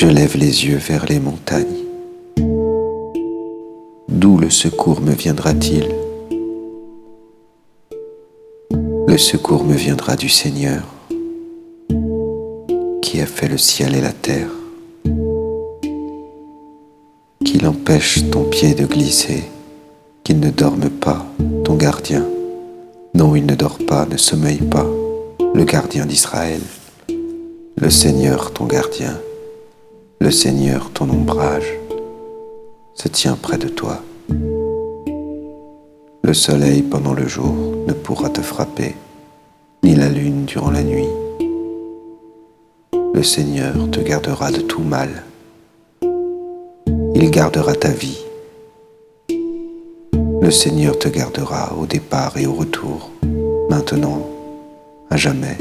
Je lève les yeux vers les montagnes. D'où le secours me viendra-t-il? Le secours me viendra du Seigneur qui a fait le ciel et la terre, qu'il empêche ton pied de glisser, qu'il ne dorme pas, ton gardien. Non, il ne dort pas, ne sommeille pas, le gardien d'Israël, le Seigneur ton gardien, le Seigneur ton ombrage, se tient près de toi. Le soleil pendant le jour ne pourra te frapper, ni la lune durant la nuit. Le Seigneur te gardera de tout mal. Il gardera ta vie. Le Seigneur te gardera au départ et au retour, maintenant, à jamais.